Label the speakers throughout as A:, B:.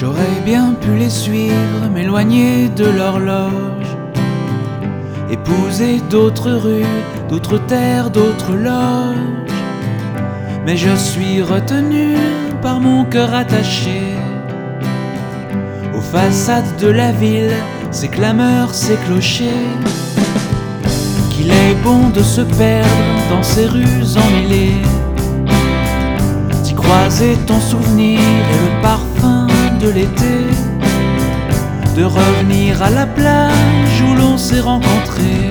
A: J'aurais bien pu les suivre, m'éloigner de l'horloge, épouser d'autres rues, d'autres terres, d'autres loges. Mais je suis retenu par mon cœur attaché aux façades de la ville, ses clameurs, ses clochers. Qu'il est bon de se perdre dans ces rues emmêlées, d'y croiser ton souvenir et le parfum l'été, de revenir à la plage où l'on s'est rencontrés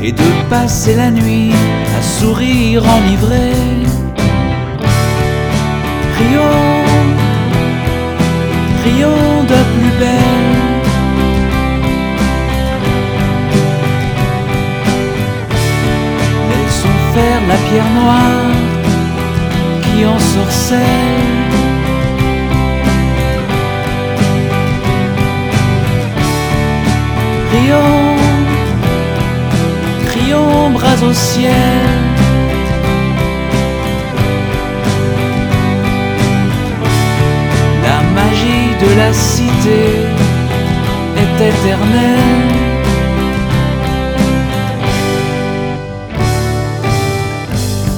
A: et de passer la nuit à sourire enivré. Rions, rions de plus belle. Laissons faire la pierre noire qui en sorcelle. Rions, crions bras au ciel. La magie de la cité est éternelle.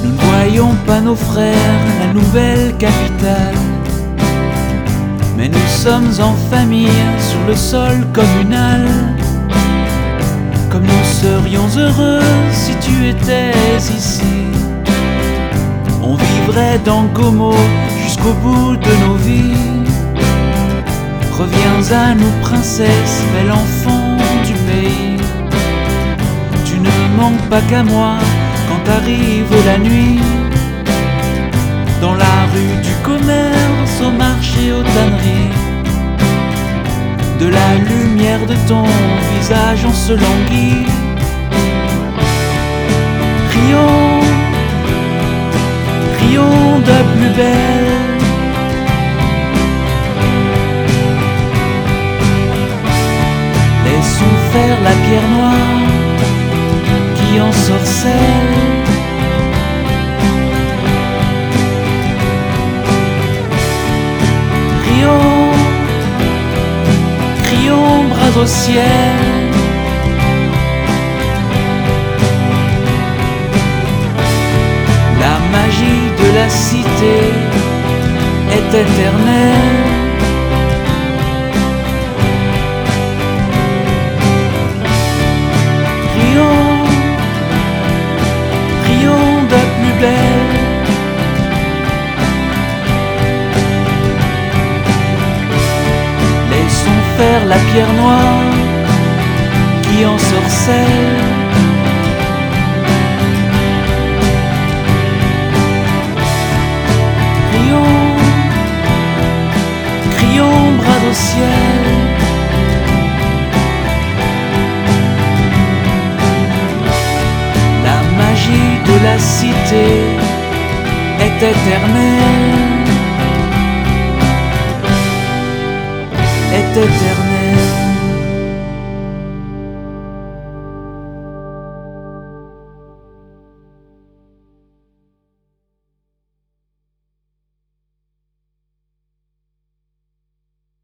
A: Nous ne voyons pas nos frères, la nouvelle capitale. Mais nous sommes en famille sur le sol communal. Serions heureux si tu étais ici. On vivrait dans Gomo jusqu'au bout de nos vies. Reviens à nous, princesse, bel enfant du pays. Tu ne manques pas qu'à moi quand arrive la nuit. Dans la rue du commerce, au marché, aux tanneries. De la lumière de ton visage en se languit. Rions, rions de plus belle. Laissons faire la pierre noire qui en sorcelle. Rions, crions bras au ciel. Cité est éternelle. Rions, rions de plus belle. Laissons faire la pierre noire qui en sorcelle. La cité est éternelle. Est éternelle.